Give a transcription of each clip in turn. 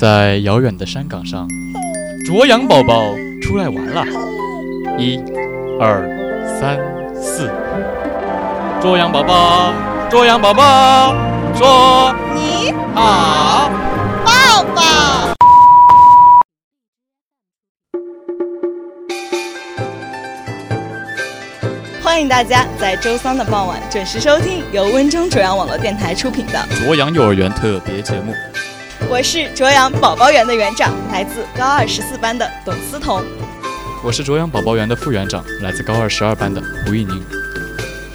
在遥远的山岗上，卓阳宝宝出来玩了。一、二、三、四。卓阳宝宝，卓阳宝宝，说你好，抱抱。欢迎大家在周三的傍晚准时收听由温州卓阳网络电台出品的卓阳幼儿园特别节目。我是卓阳宝宝园的园长，来自高二十四班的董思彤。我是卓阳宝宝园的副园长，来自高二十二班的胡玉宁。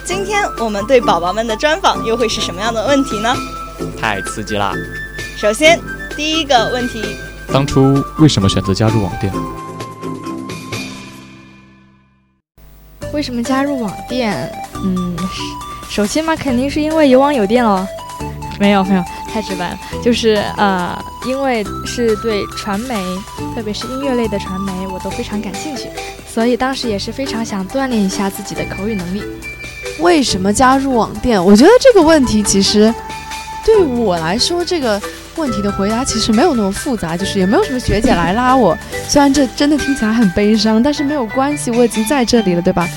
今天我们对宝宝们的专访又会是什么样的问题呢？太刺激啦！首先，第一个问题：当初为什么选择加入网店？为什么加入网店？嗯，首先嘛，肯定是因为有网有店喽。没有没有。太直白了，就是呃，因为是对传媒，特别是音乐类的传媒，我都非常感兴趣，所以当时也是非常想锻炼一下自己的口语能力。为什么加入网店？我觉得这个问题其实对我来说，这个问题的回答其实没有那么复杂，就是也没有什么学姐来拉我。虽然这真的听起来很悲伤，但是没有关系，我已经在这里了，对吧？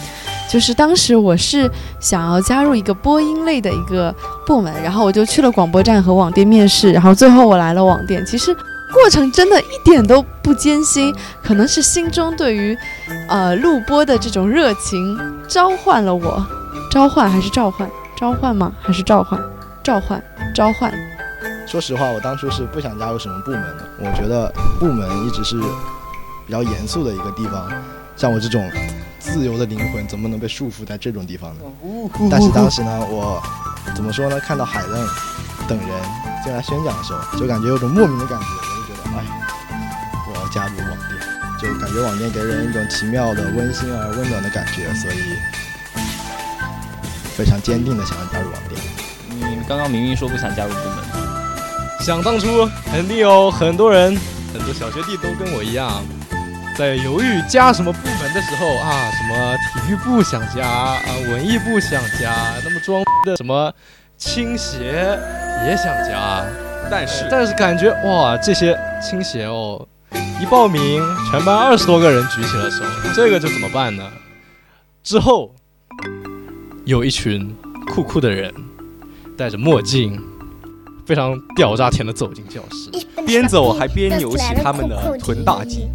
就是当时我是想要加入一个播音类的一个部门，然后我就去了广播站和网店面试，然后最后我来了网店。其实过程真的一点都不艰辛，可能是心中对于呃录播的这种热情召唤了我，召唤还是召唤？召唤吗？还是召唤？召唤？召唤？说实话，我当初是不想加入什么部门的，我觉得部门一直是比较严肃的一个地方，像我这种。自由的灵魂怎么能被束缚在这种地方呢？但是当时呢，我怎么说呢？看到海浪等人进来宣讲的时候，就感觉有种莫名的感觉，我就觉得，哎，我要加入网店，就感觉网店给人一种奇妙的温馨而温暖的感觉，所以非常坚定的想要加入网店。你刚刚明明说不想加入部门，想当初肯定有很多人，很多小学弟都跟我一样。在犹豫加什么部门的时候啊，什么体育部想加啊，文艺部想加，那么装的什么倾斜也想加，但是但是感觉哇，这些倾斜哦，一报名全班二十多个人举起了手，这个就怎么办呢？之后有一群酷酷的人，戴着墨镜，非常屌炸天的走进教室。边走还边扭起他们的臀大肌。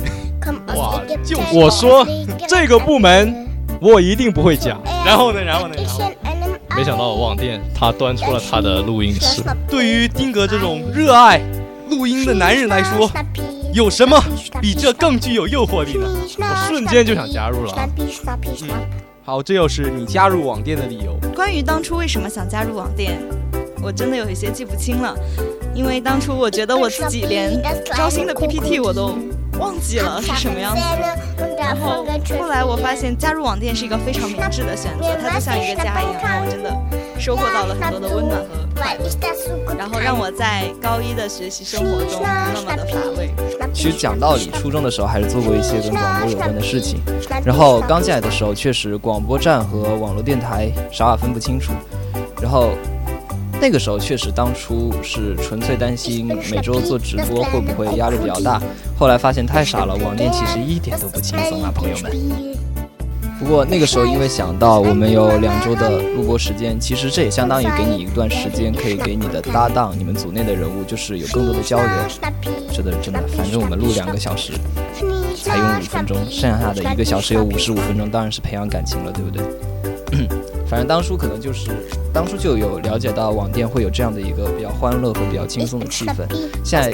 哇，就我说这个部门我一定不会讲。然后呢，然后呢，然后没想到网店他端出了他的录音室。对于丁格这种热爱录音的男人来说，有什么比这更具有诱惑力呢？我瞬间就想加入了。嗯，好，这又是你加入网店的理由。关于当初为什么想加入网店，我真的有一些记不清了，因为当初我觉得我自己连招新的 PPT 我都忘记了是什么样子。然后后来我发现加入网店是一个非常明智的选择，它就像一个家一样，让我真的收获到了很多的温暖和快乐，然后让我在高一的学习生活中不那么的乏味。其实讲道理，初中的时候还是做过一些跟广播有关的事情。然后刚进来的时候，确实广播站和网络电台啥也分不清楚。然后那个时候确实当初是纯粹担心每周做直播会不会压力比较大。后来发现太傻了，网店其实一点都不轻松啊，朋友们。不过那个时候因为想到我们有两周的录播时间，其实这也相当于给你一段时间，可以给你的搭档、你们组内的人物，就是有更多的交流。真的真的，反正我们录两个小时，才用五分钟，剩下的一个小时有五十五分钟，当然是培养感情了，对不对？反正当初可能就是当初就有了解到网店会有这样的一个比较欢乐和比较轻松的气氛。现在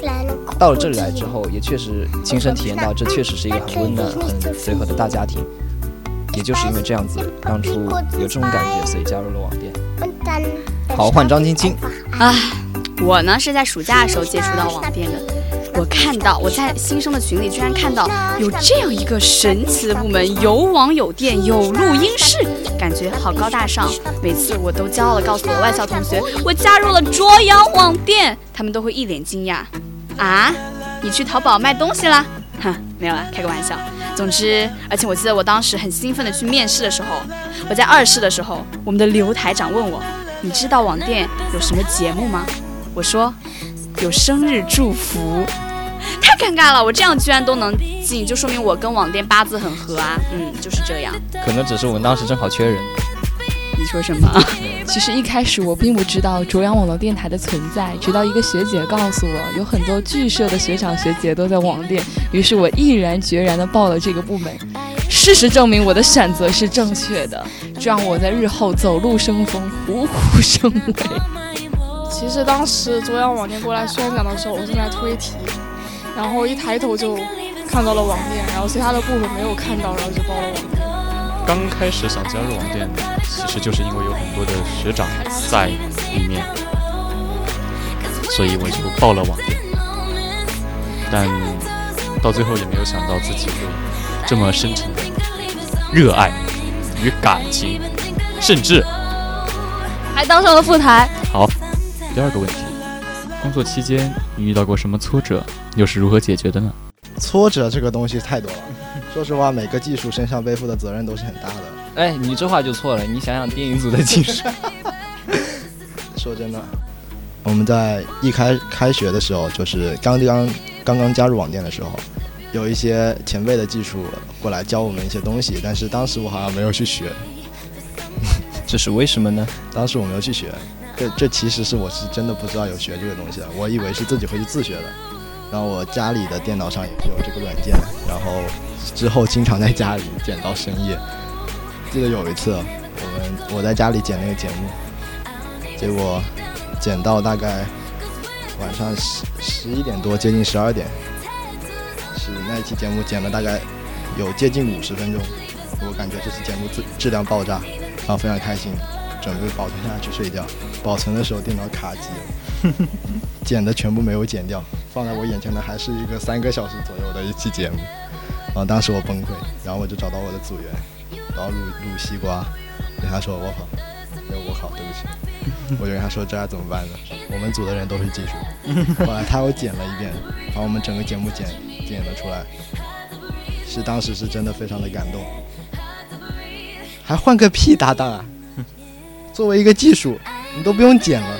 到了这里来之后，也确实亲身体验到，这确实是一个很温暖、很随和的大家庭。也就是因为这样子，当初有这种感觉，所以加入了网店。好，换张晶晶。啊，我呢是在暑假的时候接触到网店的。我看到我在新生的群里居然看到有这样一个神奇的部门，有网有店有录音室，感觉好高大上。每次我都骄傲的告诉我外校同学，我加入了卓阳网店，他们都会一脸惊讶。啊，你去淘宝卖东西啦？哼，没有啦，开个玩笑。总之，而且我记得我当时很兴奋的去面试的时候，我在二试的时候，我们的刘台长问我，你知道网店有什么节目吗？我说有生日祝福。太尴尬了，我这样居然都能进，就说明我跟网店八字很合啊。嗯，就是这样。可能只是我们当时正好缺人。你说什么？其实一开始我并不知道卓阳网络电台的存在，直到一个学姐告诉我，有很多剧社的学长学姐都在网店，于是我毅然决然地报了这个部门。事实证明我的选择是正确的，这让我在日后走路生风，虎虎生威。其实当时卓阳网店过来宣讲的时候，我正在推题，然后一抬头就看到了网店，然后其他的部分没有看到，然后就报了网店。刚开始想加入网店，其实就是因为有很多的学长在里面，所以我就报了网店。但到最后也没有想到自己会这么深沉的热爱与感情，甚至还当上了副台。好，第二个问题，工作期间你遇到过什么挫折，又是如何解决的呢？挫折这个东西太多了。说实话，每个技术身上背负的责任都是很大的。哎，你这话就错了。你想想电影组的技术。说真的，我们在一开开学的时候，就是刚刚刚刚加入网店的时候，有一些前辈的技术过来教我们一些东西，但是当时我好像没有去学。这是为什么呢？当时我没有去学。这这其实是我是真的不知道有学这个东西的，我以为是自己回去自学的。然后我家里的电脑上也有这个软件，然后之后经常在家里剪到深夜。记得有一次，我们我在家里剪那个节目，结果剪到大概晚上十十一点多，接近十二点，是那一期节目剪了大概有接近五十分钟。我感觉这期节目质质量爆炸，然后非常开心，准备保存下去睡觉。保存的时候电脑卡机了，剪的全部没有剪掉。放在我眼前的还是一个三个小时左右的一期节目，然后当时我崩溃，然后我就找到我的组员，然后卤卤西瓜，跟他说我好，没有我好，对不起，我就跟他说这该怎么办呢？我们组的人都是技术，后来他又剪了一遍，把我们整个节目剪剪了出来，是当时是真的非常的感动，还换个屁搭档啊！作为一个技术，你都不用剪了，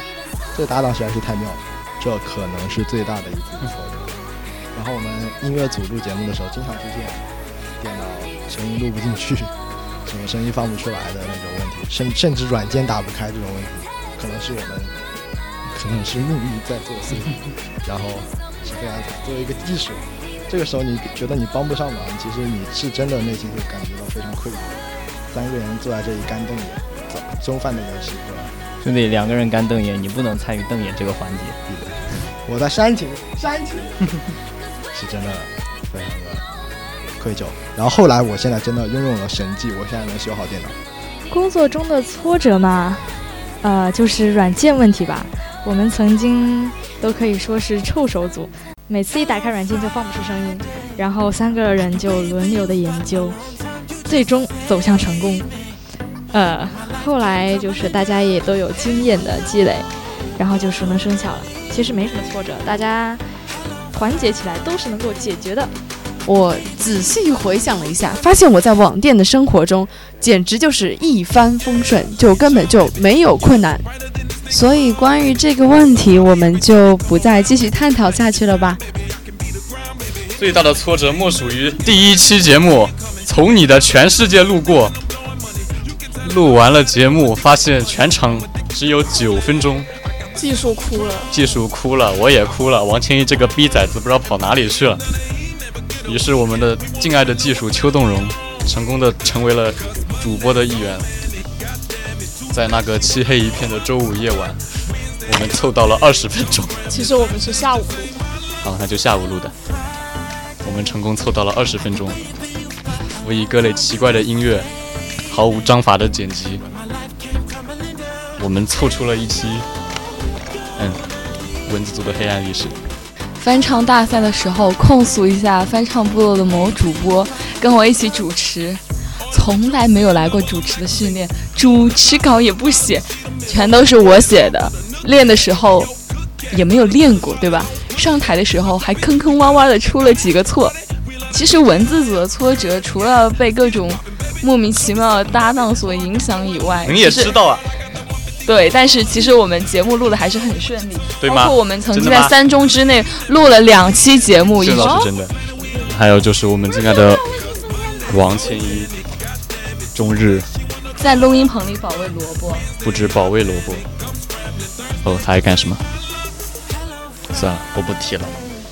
这搭档实在是太妙了。这可能是最大的一次挫折。然后我们音乐组录节目的时候，经常出现电脑声音录不进去，什么声音放不出来的那种问题，甚甚至软件打不开这种问题，可能是我们可能是命运在作祟，然后是非常惨。作为一个技术，这个时候你觉得你帮不上忙，其实你是真的内心会感觉到非常愧疚。三个人坐在这里干瞪眼，中饭的游戏，对吧？兄弟，两个人干瞪眼，你不能参与瞪眼这个环节。我在煽情，煽情，是真的非常的愧疚。然后后来，我现在真的拥有了神技，我现在能修好电脑。工作中的挫折嘛，呃，就是软件问题吧。我们曾经都可以说是臭手组，每次一打开软件就放不出声音，然后三个人就轮流的研究，最终走向成功。呃，后来就是大家也都有经验的积累，然后就熟能生巧了。其实没什么挫折，大家团结起来都是能够解决的。我仔细回想了一下，发现我在网店的生活中简直就是一帆风顺，就根本就没有困难。所以关于这个问题，我们就不再继续探讨下去了吧。最大的挫折莫属于第一期节目从你的全世界路过，录完了节目发现全程只有九分钟。技术哭了，技术哭了，我也哭了。王千一这个逼崽子不知道跑哪里去了。于是我们的敬爱的技术邱栋荣成功的成为了主播的一员。在那个漆黑一片的周五夜晚，我们凑到了二十分钟。其实我们是下午录的。好，那就下午录的。我们成功凑到了二十分钟。我以各类奇怪的音乐，毫无章法的剪辑，我们凑出了一期。嗯，蚊子族的黑暗历史。翻唱大赛的时候，控诉一下翻唱部落的某主播跟我一起主持，从来没有来过主持的训练，主持稿也不写，全都是我写的。练的时候也没有练过，对吧？上台的时候还坑坑洼洼的出了几个错。其实文字组的挫折，除了被各种莫名其妙的搭档所影响以外，你也知道啊。对，但是其实我们节目录的还是很顺利，对包括我们曾经在三中之内录了两期节目，这倒是真的。还有就是我们亲爱的王千一，中日在录音棚里保卫萝卜，不止保卫萝卜。哦，他还干什么？算了，我不提了，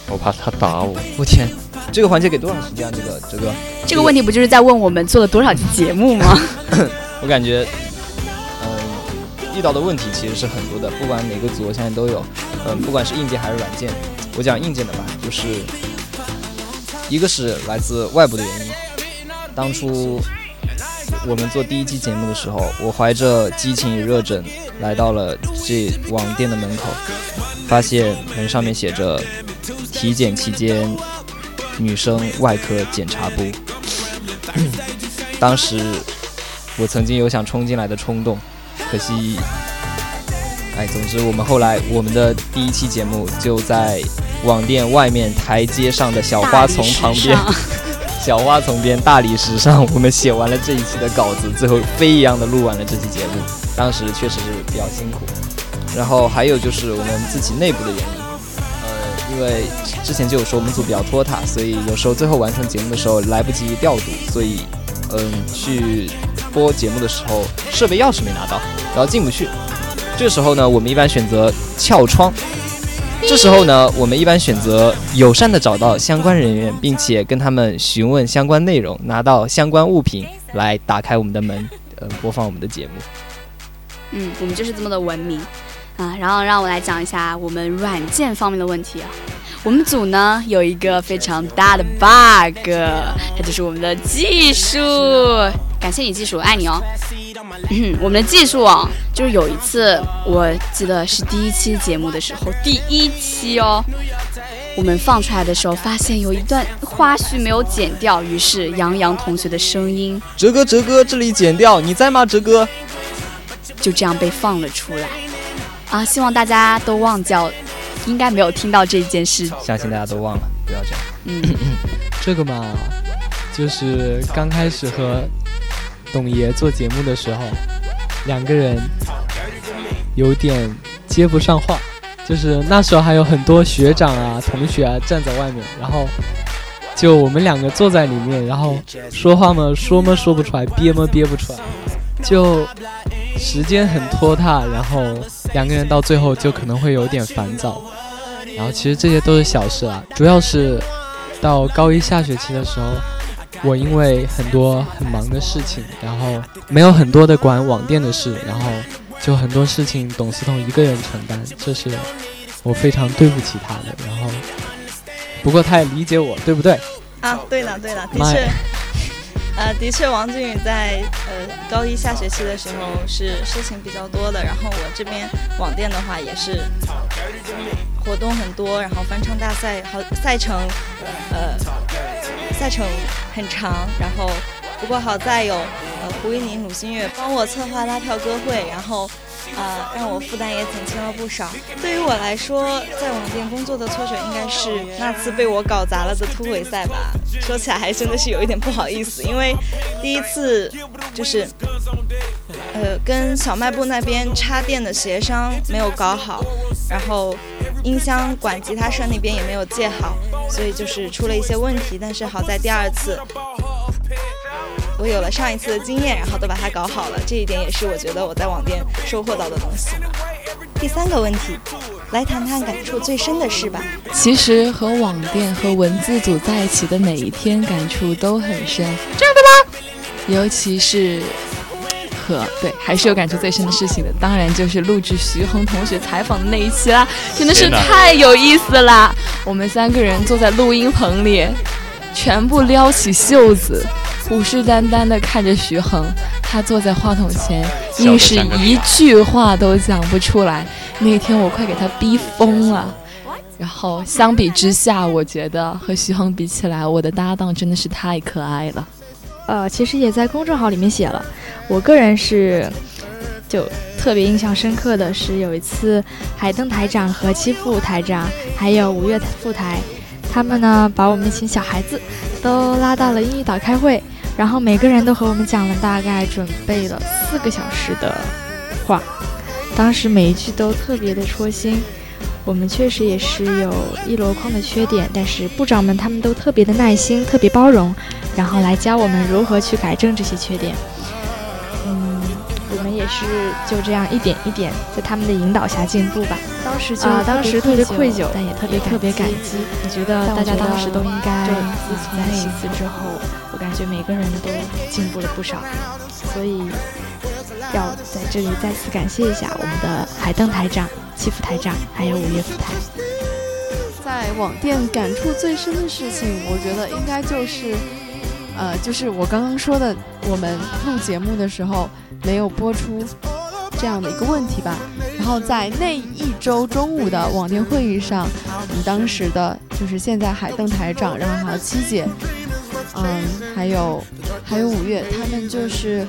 我怕他打我。我天，这个环节给多长时间？这个这个这个问题不就是在问我们做了多少期节目吗？我感觉。遇到的问题其实是很多的，不管哪个组，我相信都有。嗯，不管是硬件还是软件，我讲硬件的吧，就是一个是来自外部的原因。当初我们做第一期节目的时候，我怀着激情与热忱来到了这网店的门口，发现门上面写着“体检期间女生外科检查部”。当时我曾经有想冲进来的冲动。可惜，哎，总之我们后来我们的第一期节目就在网店外面台阶上的小花丛旁边，小花丛边大理石上，我们写完了这一期的稿子，最后飞一样的录完了这期节目。当时确实是比较辛苦。然后还有就是我们自己内部的原因，呃，因为之前就有说我们组比较拖沓，所以有时候最后完成节目的时候来不及调度，所以嗯去。播节目的时候，设备钥匙没拿到，然后进不去。这时候呢，我们一般选择撬窗。这时候呢，我们一般选择友善的找到相关人员，并且跟他们询问相关内容，拿到相关物品来打开我们的门，呃，播放我们的节目。嗯，我们就是这么的文明啊。然后让我来讲一下我们软件方面的问题啊。我们组呢有一个非常大的 bug，它就是我们的技术。感谢你技术，爱你哦。我们的技术啊，就是有一次，我记得是第一期节目的时候，第一期哦，我们放出来的时候，发现有一段花絮没有剪掉，于是杨洋同学的声音，哲哥，哲哥，这里剪掉，你在吗，哲哥？就这样被放了出来。啊，希望大家都忘掉，应该没有听到这件事。相信大家都忘了，不要这样。嗯，这个嘛，就是刚开始和。董爷做节目的时候，两个人有点接不上话，就是那时候还有很多学长啊、同学啊站在外面，然后就我们两个坐在里面，然后说话嘛说嘛说不出来，憋嘛憋不出来，就时间很拖沓，然后两个人到最后就可能会有点烦躁。然后其实这些都是小事啊，主要是到高一下学期的时候，我因为很多很忙的事情，然后没有很多的管网店的事，然后就很多事情董思彤一个人承担，这是我非常对不起他的。然后不过他也理解我，对不对？啊，对了对了，的确。呃，的确，王俊宇在呃高一下学期的时候是事情比较多的，然后我这边网店的话也是活动很多，然后翻唱大赛好赛程，呃赛程很长，然后不过好在有呃胡一宁、鲁新月帮我策划拉票歌会，然后。啊，让我负担也减轻了不少。对于我来说，在网店工作的挫折应该是那次被我搞砸了的突围赛吧。说起来还真的是有一点不好意思，因为第一次就是，呃，跟小卖部那边插电的协商没有搞好，然后音箱管吉他社那边也没有借好，所以就是出了一些问题。但是好在第二次。我有了上一次的经验，然后都把它搞好了，这一点也是我觉得我在网店收获到的东西。第三个问题，来谈谈感触最深的事吧。其实和网店和文字组在一起的每一天，感触都很深。这样的吗？尤其是和对，还是有感触最深的事情的。当然就是录制徐恒同学采访的那一期啦，真的是太有意思啦！我们三个人坐在录音棚里，全部撩起袖子。虎视眈眈地看着徐恒，他坐在话筒前，硬是一句话都讲不出来。那天我快给他逼疯了。然后相比之下，我觉得和徐恒比起来，我的搭档真的是太可爱了。呃，其实也在公众号里面写了。我个人是就特别印象深刻的是，有一次海登台长和七副台长还有五月副台，他们呢把我们一群小孩子都拉到了英语岛开会。然后每个人都和我们讲了大概准备了四个小时的话，当时每一句都特别的戳心。我们确实也是有一箩筐的缺点，但是部长们他们都特别的耐心，特别包容，然后来教我们如何去改正这些缺点。嗯，我们也是就这样一点一点在他们的引导下进步吧。当时就当时特别愧疚，但也特别特别感激。我觉得大家当时都应该自从那一次之后。我感觉每个人都进步了不少，所以要在这里再次感谢一下我们的海邓台长、七副台长，还有五月副台。在网店感触最深的事情，我觉得应该就是，呃，就是我刚刚说的，我们录节目的时候没有播出这样的一个问题吧。然后在那一周中午的网店会议上，我们当时的就是现在海邓台长，然后还有七姐。嗯，还有，还有五月，他们就是，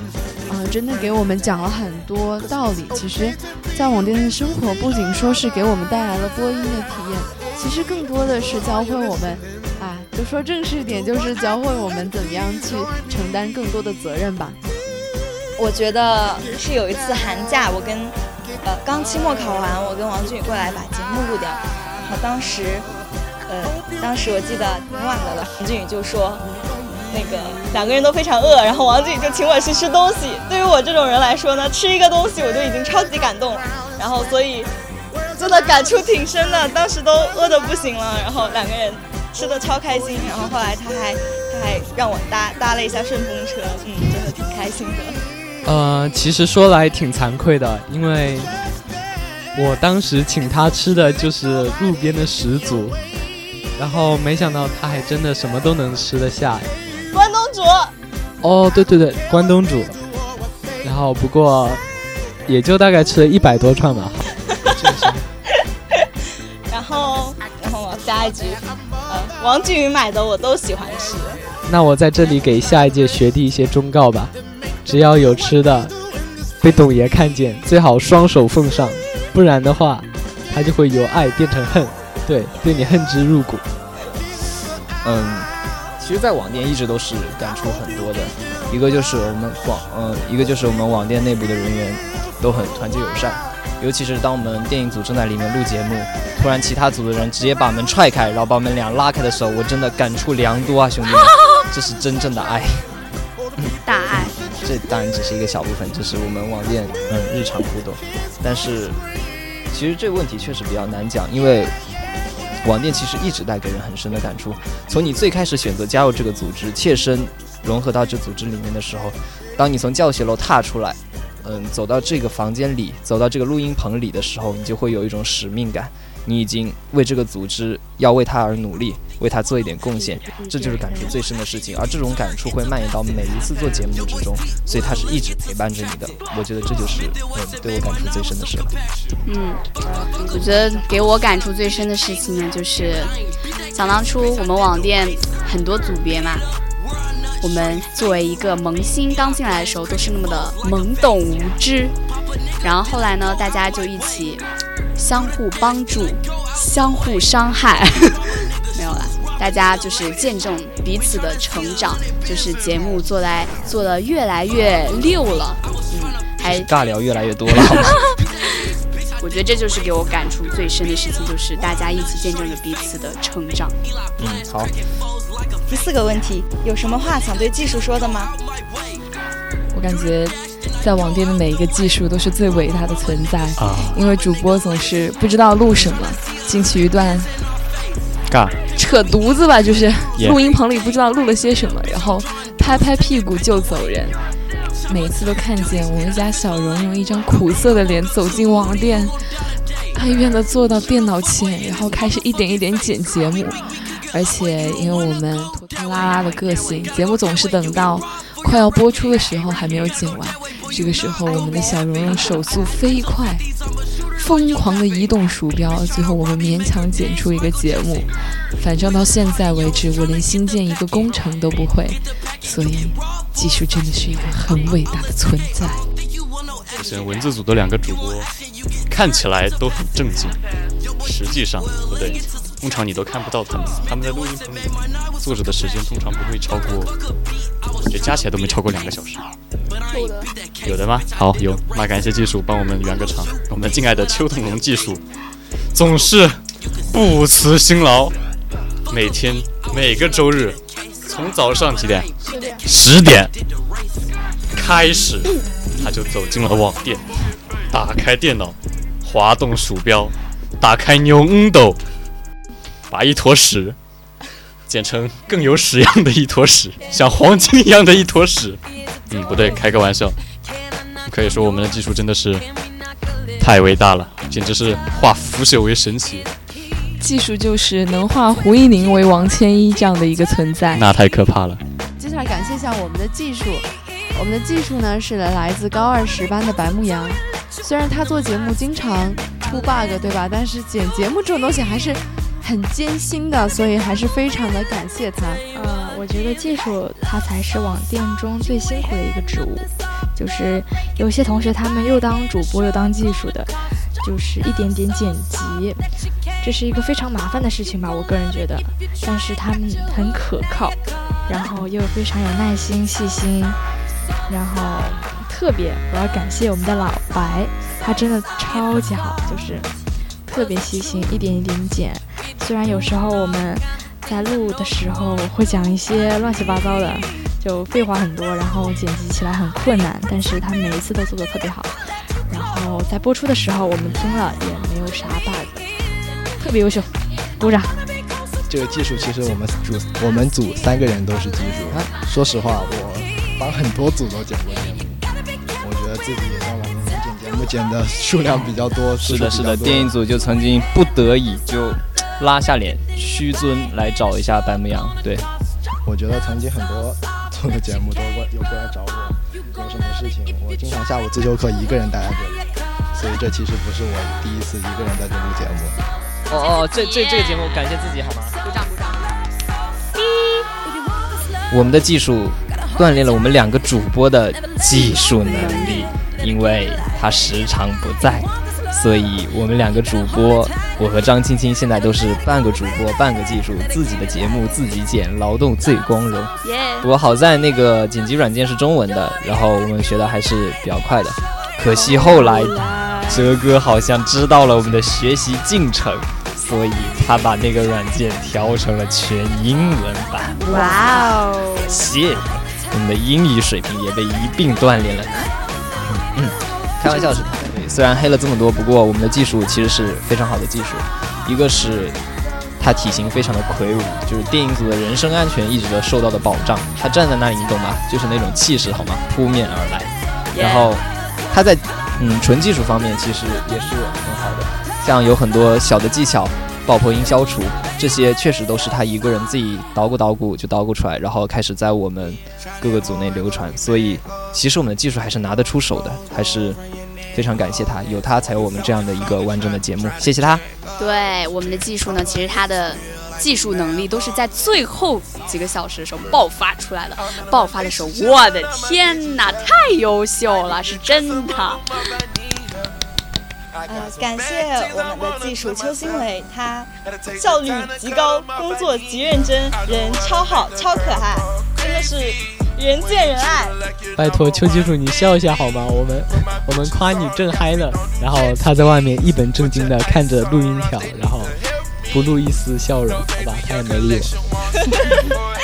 呃，真的给我们讲了很多道理。其实，在网店的生活，不仅说是给我们带来了播音的体验，其实更多的是教会我们，啊，就说正式点，就是教会我们怎么样去承担更多的责任吧。我觉得是有一次寒假，我跟，呃，刚期末考完，我跟王俊宇过来把节目录掉，然后当时。呃，当时我记得挺晚的了，王俊宇就说，那个两个人都非常饿，然后王俊宇就请我去吃东西。对于我这种人来说呢，吃一个东西我就已经超级感动了，然后所以真的感触挺深的。当时都饿得不行了，然后两个人吃的超开心，然后后来他还他还让我搭搭了一下顺风车，嗯，真的挺开心的。呃，其实说来挺惭愧的，因为我当时请他吃的就是路边的十足。然后没想到他还真的什么都能吃得下，关东煮。哦，对对对，关东煮。然后不过也就大概吃了一百多串吧。然后，然后我加一句，呃，王俊宇买的我都喜欢吃。那我在这里给下一届学弟一些忠告吧：只要有吃的，被董爷看见，最好双手奉上，不然的话，他就会由爱变成恨。对，对你恨之入骨。嗯，其实，在网店一直都是感触很多的。一个就是我们网，嗯，一个就是我们网店内部的人员都很团结友善。尤其是当我们电影组正在里面录节目，突然其他组的人直接把门踹开，然后把我们俩拉开的时候，我真的感触良多啊，兄弟们，这是真正的爱。大爱。这当然只是一个小部分，这是我们网店嗯日常互动，但是。其实这个问题确实比较难讲，因为网店其实一直带给人很深的感触。从你最开始选择加入这个组织，切身融合到这组织里面的时候，当你从教学楼踏出来，嗯，走到这个房间里，走到这个录音棚里的时候，你就会有一种使命感。你已经为这个组织要为他而努力，为他做一点贡献，这就是感触最深的事情。而这种感触会蔓延到每一次做节目之中，所以它是一直陪伴着你的。我觉得这就是嗯对我感触最深的事了。嗯，我觉得给我感触最深的事情呢，就是想当初我们网店很多组别嘛，我们作为一个萌新刚进来的时候，都是那么的懵懂无知，然后后来呢，大家就一起。相互帮助，相互伤害，没有了。大家就是见证彼此的成长，就是节目做来做的越来越溜了，嗯，还尬聊越来越多了。我觉得这就是给我感触最深的事情，就是大家一起见证着彼此的成长。嗯，好。第四个问题，有什么话想对技术说的吗？我感觉。在网店的每一个技术都是最伟大的存在啊！因为主播总是不知道录什么，进去一段尬扯犊子吧，就是录音棚里不知道录了些什么，然后拍拍屁股就走人。每次都看见我们家小荣用一张苦涩的脸走进网店，哀怨的坐到电脑前，然后开始一点一点剪节目。而且因为我们拉拉的个性，节目总是等到快要播出的时候还没有剪完。这个时候，我们的小蓉蓉手速飞快，疯狂的移动鼠标，最后我们勉强剪出一个节目。反正到现在为止，我连新建一个工程都不会，所以技术真的是一个很伟大的存在。之前文字组的两个主播看起来都很正经，实际上不对。通常你都看不到他们，他们在录音棚里坐着的时间通常不会超过，这加起来都没超过两个小时。有的，有的吗？好，有。那感谢技术帮我们圆个场。我们敬爱的邱同荣技术总是不辞辛劳，每天每个周日从早上几点？十点。开始，他就走进了网店，打开电脑，滑动鼠标，打开 New Window。把一坨屎剪成更有屎样的一坨屎，像黄金一样的一坨屎。嗯，不对，开个玩笑。可以说我们的技术真的是太伟大了，简直是化腐朽为神奇。技术就是能化胡一宁为王千一这样的一个存在，那太可怕了。接下来感谢一下我们的技术，我们的技术呢是来自高二十班的白牧阳。虽然他做节目经常出 bug，对吧？但是剪节目这种东西还是。很艰辛的，所以还是非常的感谢他。呃，我觉得技术他才是网店中最辛苦的一个职务，就是有些同学他们又当主播又当技术的，就是一点点剪辑，这是一个非常麻烦的事情吧，我个人觉得。但是他们很可靠，然后又非常有耐心、细心，然后特别我要感谢我们的老白，他真的超级好，就是特别细心，一点一点剪。虽然有时候我们在录的时候会讲一些乱七八糟的，就废话很多，然后剪辑起来很困难，但是他每一次都做得特别好。然后在播出的时候，我们听了也没有啥 bug，特别优秀，鼓掌。这个技术其实我们组我们组三个人都是技术。说实话，我帮很多组都剪过节目，我觉得自己也在网面剪节目剪的数量比较多。是的，是的，电影组就曾经不得已就。拉下脸，屈尊来找一下白牧羊。对，我觉得曾经很多做的节目都过有过来找我，有什么事情，我经常下午自修课一个人待在这里，所以这其实不是我第一次一个人在这录节目。哦哦，这这这个节目感谢自己好吗？鼓掌鼓掌。我们的技术锻炼了我们两个主播的技术能力，因为他时常不在。所以，我们两个主播，我和张青青现在都是半个主播，半个技术，自己的节目自己剪，劳动最光荣。不过好在那个剪辑软件是中文的，然后我们学的还是比较快的。可惜后来哲哥好像知道了我们的学习进程，所以他把那个软件调成了全英文版。哇哦！谢，我们的英语水平也被一并锻炼了。嗯，开玩笑是开玩笑。对，虽然黑了这么多，不过我们的技术其实是非常好的技术。一个是他体型非常的魁梧，就是电影组的人身安全一直都受到的保障。他站在那里，你懂吗？就是那种气势，好吗？扑面而来。然后他在嗯纯技术方面其实也是很好的，像有很多小的技巧，爆破音消除这些确实都是他一个人自己捣鼓捣鼓就捣鼓出来，然后开始在我们各个组内流传。所以其实我们的技术还是拿得出手的，还是。非常感谢他，有他才有我们这样的一个完整的节目，谢谢他。对我们的技术呢，其实他的技术能力都是在最后几个小时的时候爆发出来的。爆发的时候，我的天哪，太优秀了，是真的。呃，感谢我们的技术邱新伟，他效率极高，工作极认真，人超好，超可爱，真的是。人见人爱，拜托邱技术，你笑一下好吗？我们我们夸你正嗨呢。然后他在外面一本正经的看着录音条，然后不露一丝笑容，好吧？他也没理我。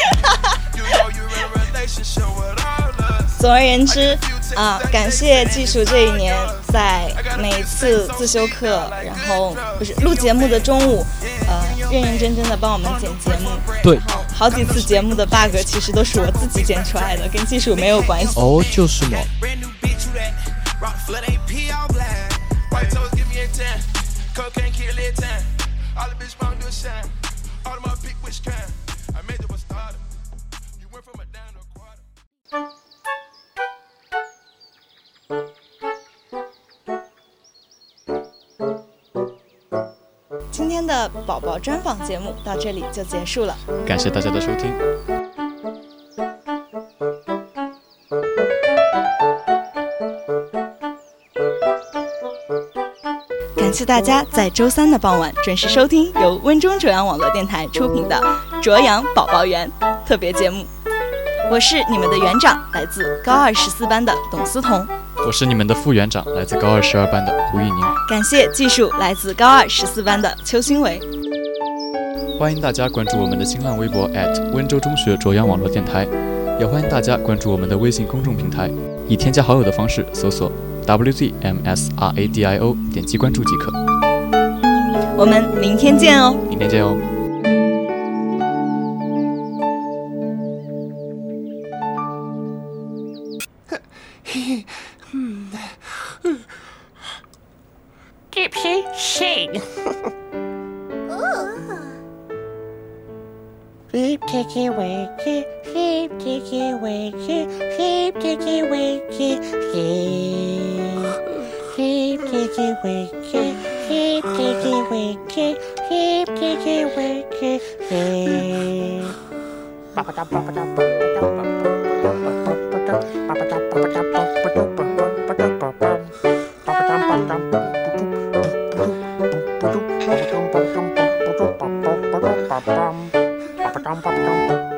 总而言之，啊，感谢技术这一年在每次自修课，然后不是录节目的中午，呃，认认真真的帮我们剪节目。对。好几次节目的 bug 其实都是我自己剪出来的，跟技术没有关系。哦，就是嘛。宝宝专访节目到这里就结束了，感谢大家的收听。感谢大家在周三的傍晚准时收听由温中卓阳网络电台出品的《卓阳宝宝园》特别节目，我是你们的园长，来自高二十四班的董思彤。我是你们的副园长，来自高二十二班的胡玉宁。感谢技术来自高二十四班的邱新伟。欢迎大家关注我们的新浪微博温州中学卓阳网络电台，也欢迎大家关注我们的微信公众平台，以添加好友的方式搜索 WZMSRADIO，点击关注即可。我们明天见哦！明天见哦 Keep kiki wiki, keep. Keep kiki wiki, keep kiki wiki, keep kiki wiki, keep. Bum bum bum bum.